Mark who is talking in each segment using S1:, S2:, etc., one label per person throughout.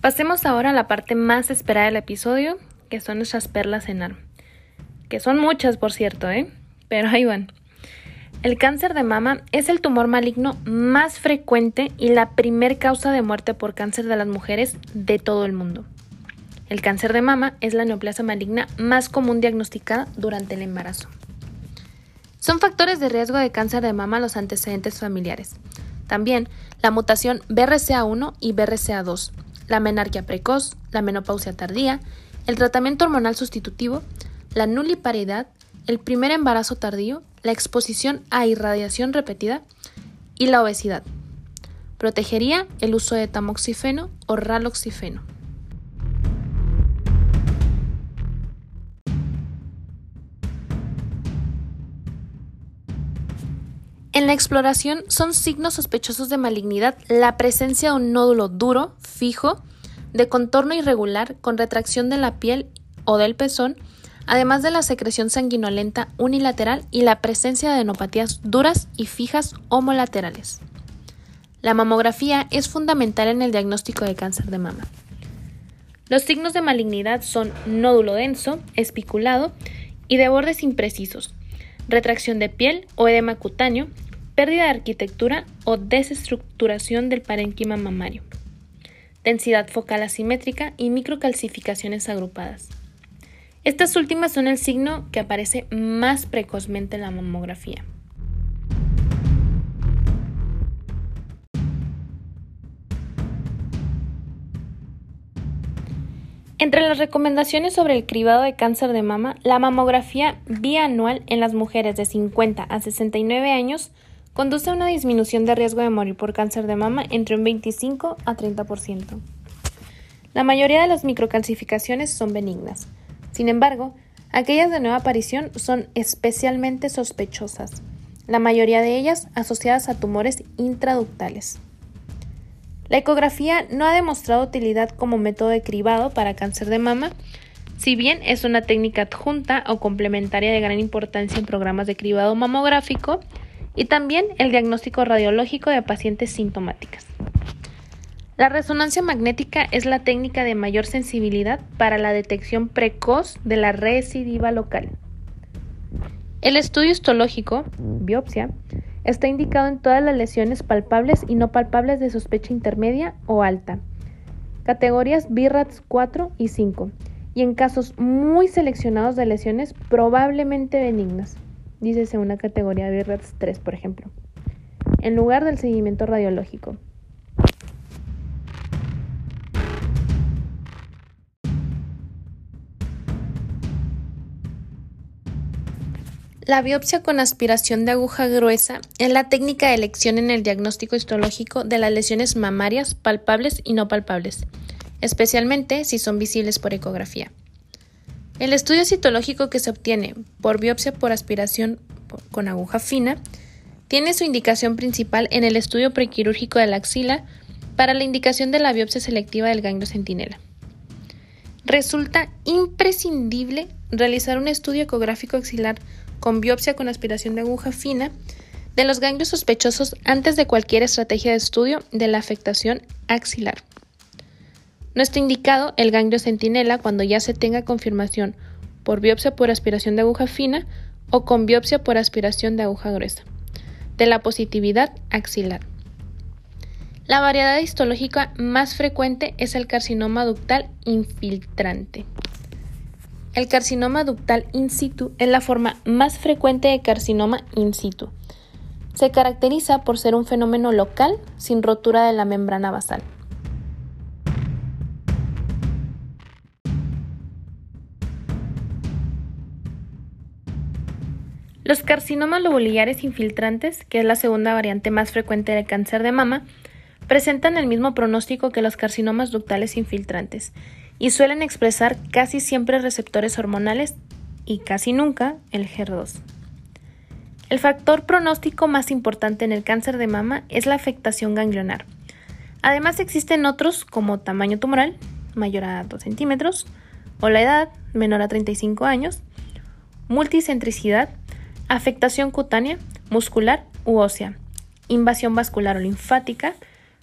S1: Pasemos ahora a la parte más esperada del episodio, que son nuestras perlas en ar. Que son muchas, por cierto, ¿eh? Pero ahí van. El cáncer de mama es el tumor maligno más frecuente y la primer causa de muerte por cáncer de las mujeres de todo el mundo. El cáncer de mama es la neoplasia maligna más común diagnosticada durante el embarazo. Son factores de riesgo de cáncer de mama los antecedentes familiares. También la mutación BRCA1 y BRCA2, la menarquia precoz, la menopausia tardía, el tratamiento hormonal sustitutivo, la nuliparidad, el primer embarazo tardío, la exposición a irradiación repetida y la obesidad. Protegería el uso de tamoxifeno o raloxifeno. En la exploración son signos sospechosos de malignidad la presencia de un nódulo duro, fijo, de contorno irregular, con retracción de la piel o del pezón, además de la secreción sanguinolenta unilateral y la presencia de adenopatías duras y fijas homolaterales. La mamografía es fundamental en el diagnóstico de cáncer de mama. Los signos de malignidad son nódulo denso, espiculado y de bordes imprecisos, retracción de piel o edema cutáneo, pérdida de arquitectura o desestructuración del parénquima mamario, densidad focal asimétrica y microcalcificaciones agrupadas. Estas últimas son el signo que aparece más precozmente en la mamografía. Entre las recomendaciones sobre el cribado de cáncer de mama, la mamografía bianual en las mujeres de 50 a 69 años conduce a una disminución de riesgo de morir por cáncer de mama entre un 25 a 30%. La mayoría de las microcalcificaciones son benignas. Sin embargo, aquellas de nueva aparición son especialmente sospechosas, la mayoría de ellas asociadas a tumores intraductales. La ecografía no ha demostrado utilidad como método de cribado para cáncer de mama, si bien es una técnica adjunta o complementaria de gran importancia en programas de cribado mamográfico, y también el diagnóstico radiológico de pacientes sintomáticas. La resonancia magnética es la técnica de mayor sensibilidad para la detección precoz de la recidiva local. El estudio histológico, biopsia, está indicado en todas las lesiones palpables y no palpables de sospecha intermedia o alta, categorías BIRATS 4 y 5, y en casos muy seleccionados de lesiones probablemente benignas. Dícese una categoría de RATS 3, por ejemplo, en lugar del seguimiento radiológico. La biopsia con aspiración de aguja gruesa es la técnica de elección en el diagnóstico histológico de las lesiones mamarias palpables y no palpables, especialmente si son visibles por ecografía. El estudio citológico que se obtiene por biopsia por aspiración con aguja fina tiene su indicación principal en el estudio prequirúrgico de la axila para la indicación de la biopsia selectiva del ganglio centinela. Resulta imprescindible realizar un estudio ecográfico axilar con biopsia con aspiración de aguja fina de los ganglios sospechosos antes de cualquier estrategia de estudio de la afectación axilar. No está indicado el ganglio centinela cuando ya se tenga confirmación por biopsia por aspiración de aguja fina o con biopsia por aspiración de aguja gruesa de la positividad axilar. La variedad histológica más frecuente es el carcinoma ductal infiltrante. El carcinoma ductal in situ es la forma más frecuente de carcinoma in situ. Se caracteriza por ser un fenómeno local sin rotura de la membrana basal. Los carcinomas lobularios infiltrantes, que es la segunda variante más frecuente del cáncer de mama, presentan el mismo pronóstico que los carcinomas ductales infiltrantes y suelen expresar casi siempre receptores hormonales y casi nunca el HER2. El factor pronóstico más importante en el cáncer de mama es la afectación ganglionar. Además existen otros como tamaño tumoral, mayor a 2 centímetros, o la edad, menor a 35 años, multicentricidad, afectación cutánea, muscular u ósea, invasión vascular o linfática,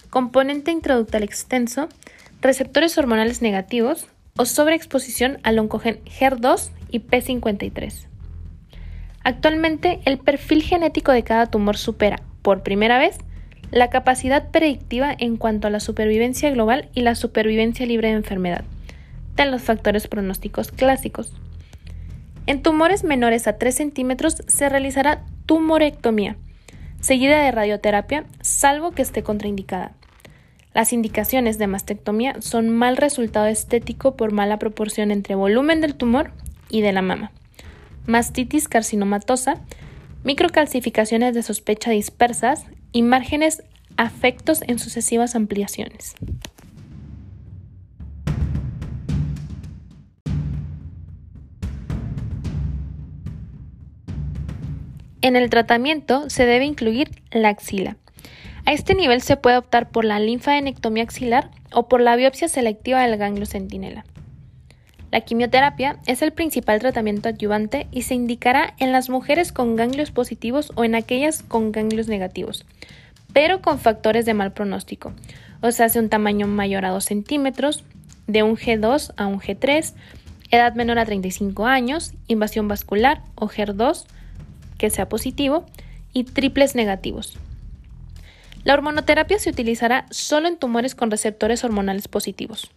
S1: componente intraductal extenso, receptores hormonales negativos o sobreexposición al oncogen HER2 y P53. Actualmente, el perfil genético de cada tumor supera, por primera vez, la capacidad predictiva en cuanto a la supervivencia global y la supervivencia libre de enfermedad, de los factores pronósticos clásicos. En tumores menores a 3 centímetros se realizará tumorectomía, seguida de radioterapia, salvo que esté contraindicada. Las indicaciones de mastectomía son mal resultado estético por mala proporción entre volumen del tumor y de la mama, mastitis carcinomatosa, microcalcificaciones de sospecha dispersas y márgenes afectos en sucesivas ampliaciones. En el tratamiento se debe incluir la axila. A este nivel se puede optar por la linfadenectomía axilar o por la biopsia selectiva del ganglio centinela. La quimioterapia es el principal tratamiento adyuvante y se indicará en las mujeres con ganglios positivos o en aquellas con ganglios negativos, pero con factores de mal pronóstico, o sea, de un tamaño mayor a 2 centímetros, de un G2 a un G3, edad menor a 35 años, invasión vascular o HER2, que sea positivo, y triples negativos. La hormonoterapia se utilizará solo en tumores con receptores hormonales positivos.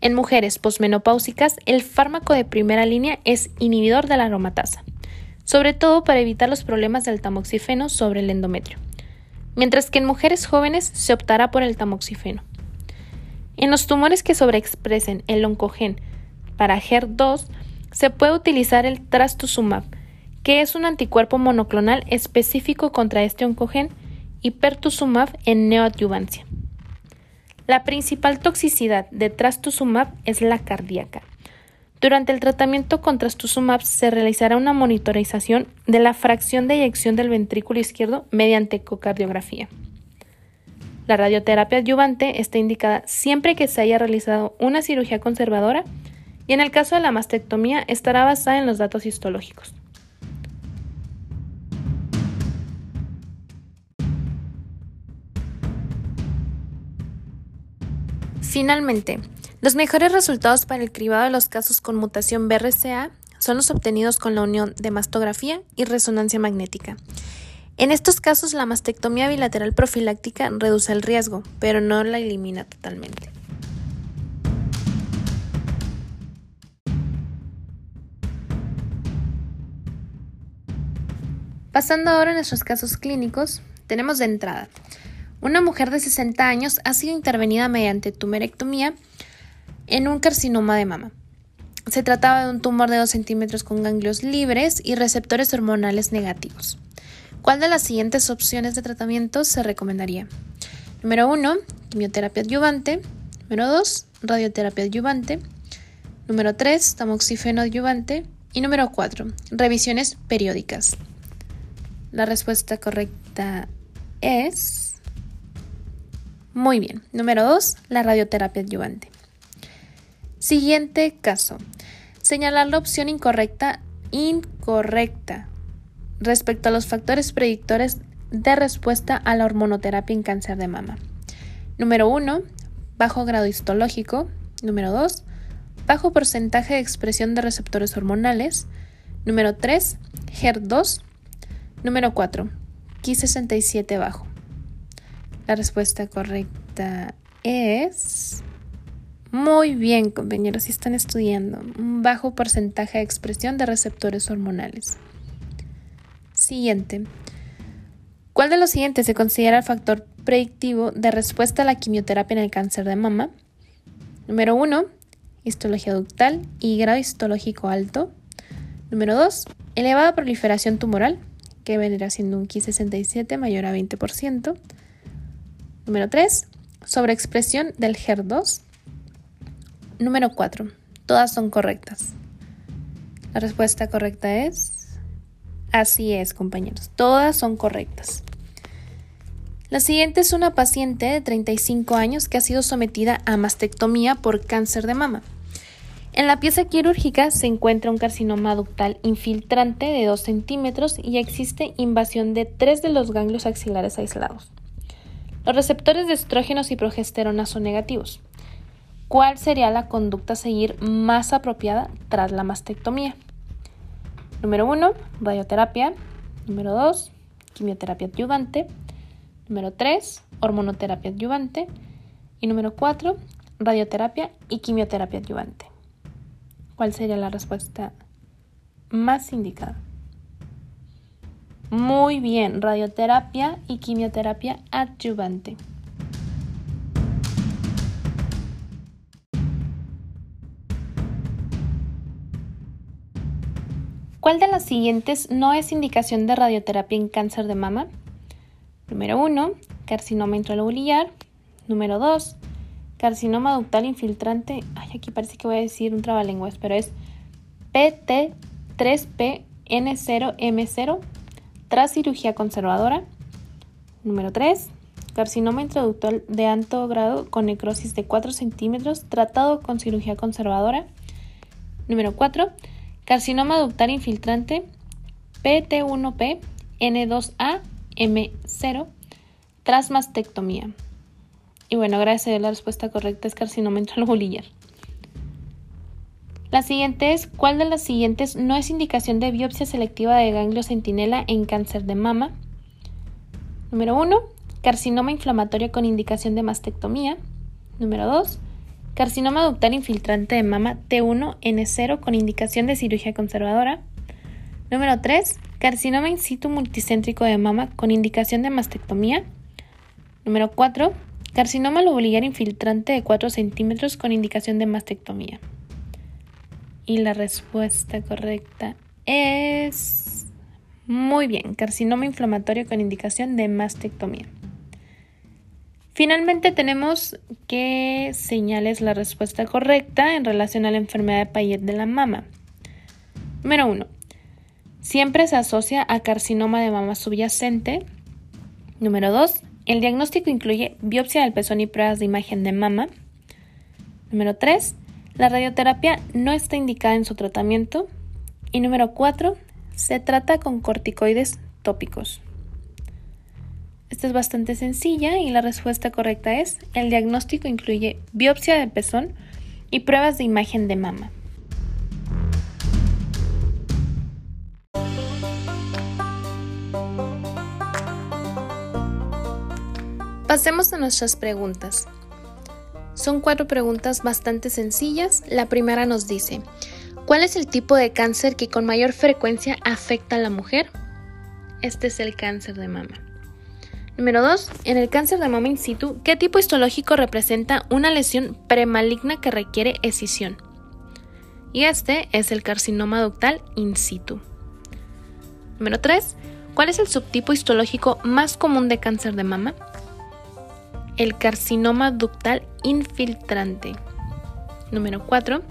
S1: En mujeres posmenopáusicas, el fármaco de primera línea es inhibidor de la aromatasa, sobre todo para evitar los problemas del tamoxifeno sobre el endometrio, mientras que en mujeres jóvenes se optará por el tamoxifeno. En los tumores que sobreexpresen el oncogen para HER2, se puede utilizar el trastuzumab, que es un anticuerpo monoclonal específico contra este oncogen, y pertuzumab en neoadyuvancia. La principal toxicidad de trastuzumab es la cardíaca. Durante el tratamiento con trastuzumab se realizará una monitorización de la fracción de eyección del ventrículo izquierdo mediante ecocardiografía. La radioterapia adyuvante está indicada siempre que se haya realizado una cirugía conservadora y en el caso de la mastectomía estará basada en los datos histológicos. Finalmente, los mejores resultados para el cribado de los casos con mutación BRCA son los obtenidos con la unión de mastografía y resonancia magnética. En estos casos, la mastectomía bilateral profiláctica reduce el riesgo, pero no la elimina totalmente. Pasando ahora a nuestros casos clínicos, tenemos de entrada una mujer de 60 años ha sido intervenida mediante tumerectomía en un carcinoma de mama. Se trataba de un tumor de 2 centímetros con ganglios libres y receptores hormonales negativos. ¿Cuál de las siguientes opciones de tratamiento se recomendaría? Número 1, quimioterapia adyuvante. Número 2, radioterapia adyuvante. Número 3, tamoxifeno adyuvante. Y número 4, revisiones periódicas. La respuesta correcta es muy bien. Número 2. La radioterapia adyuvante. Siguiente caso. Señalar la opción incorrecta, incorrecta, respecto a los factores predictores de respuesta a la hormonoterapia en cáncer de mama. Número 1. Bajo grado histológico. Número 2. Bajo porcentaje de expresión de receptores hormonales. Número 3. HER2. Número 4. Ki67 bajo. La respuesta correcta es... Muy bien, compañeros, si están estudiando. Un bajo porcentaje de expresión de receptores hormonales. Siguiente. ¿Cuál de los siguientes se considera el factor predictivo de respuesta a la quimioterapia en el cáncer de mama? Número 1. Histología ductal y grado histológico alto. Número 2. Elevada proliferación tumoral, que vendrá siendo un Ki67 mayor a 20%. Número 3. Sobreexpresión del HER2. Número 4. Todas son correctas. La respuesta correcta es... Así es, compañeros. Todas son correctas. La siguiente es una paciente de 35 años que ha sido sometida a mastectomía por cáncer de mama. En la pieza quirúrgica se encuentra un carcinoma ductal infiltrante de 2 centímetros y existe invasión de tres de los ganglios axilares aislados. Los receptores de estrógenos y progesterona son negativos. ¿Cuál sería la conducta a seguir más apropiada tras la mastectomía? Número 1, radioterapia. Número 2, quimioterapia adyuvante. Número 3, hormonoterapia adyuvante. Y número 4, radioterapia y quimioterapia adyuvante. ¿Cuál sería la respuesta más indicada? Muy bien, radioterapia y quimioterapia adyuvante. ¿Cuál de las siguientes no es indicación de radioterapia en cáncer de mama? Número 1, carcinoma intralobular. Número 2, carcinoma ductal infiltrante. Ay, aquí parece que voy a decir un trabalenguas, pero es PT3PN0M0 tras cirugía conservadora. Número 3. Carcinoma intraductal de alto grado con necrosis de 4 centímetros tratado con cirugía conservadora. Número 4. Carcinoma ductal infiltrante PT1P N2A M0 tras mastectomía. Y bueno, gracias a la respuesta correcta es carcinoma intralubular. La siguiente es, ¿cuál de las siguientes no es indicación de biopsia selectiva de ganglio centinela en cáncer de mama? Número 1, carcinoma inflamatorio con indicación de mastectomía. Número 2, carcinoma ductal infiltrante de mama T1N0 con indicación de cirugía conservadora. Número 3, carcinoma in situ multicéntrico de mama con indicación de mastectomía. Número 4, carcinoma lobular infiltrante de 4 centímetros con indicación de mastectomía. Y la respuesta correcta es muy bien, carcinoma inflamatorio con indicación de mastectomía. Finalmente tenemos que señales la respuesta correcta en relación a la enfermedad de Payet de la mama. Número 1. Siempre se asocia a carcinoma de mama subyacente. Número 2. El diagnóstico incluye biopsia del pezón y pruebas de imagen de mama. Número 3. La radioterapia no está indicada en su tratamiento. Y número 4. Se trata con corticoides tópicos. Esta es bastante sencilla y la respuesta correcta es el diagnóstico incluye biopsia de pezón y pruebas de imagen de mama. Pasemos a nuestras preguntas. Son cuatro preguntas bastante sencillas. La primera nos dice, ¿cuál es el tipo de cáncer que con mayor frecuencia afecta a la mujer? Este es el cáncer de mama. Número 2. En el cáncer de mama in situ, ¿qué tipo histológico representa una lesión premaligna que requiere escisión? Y este es el carcinoma ductal in situ. Número 3. ¿Cuál es el subtipo histológico más común de cáncer de mama? El carcinoma ductal infiltrante. Número 4.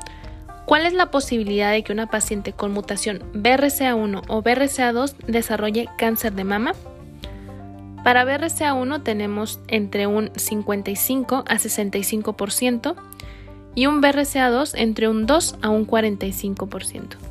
S1: ¿Cuál es la posibilidad de que una paciente con mutación BRCA1 o BRCA2 desarrolle cáncer de mama? Para BRCA1 tenemos entre un 55 a 65% y un BRCA2 entre un 2 a un 45%.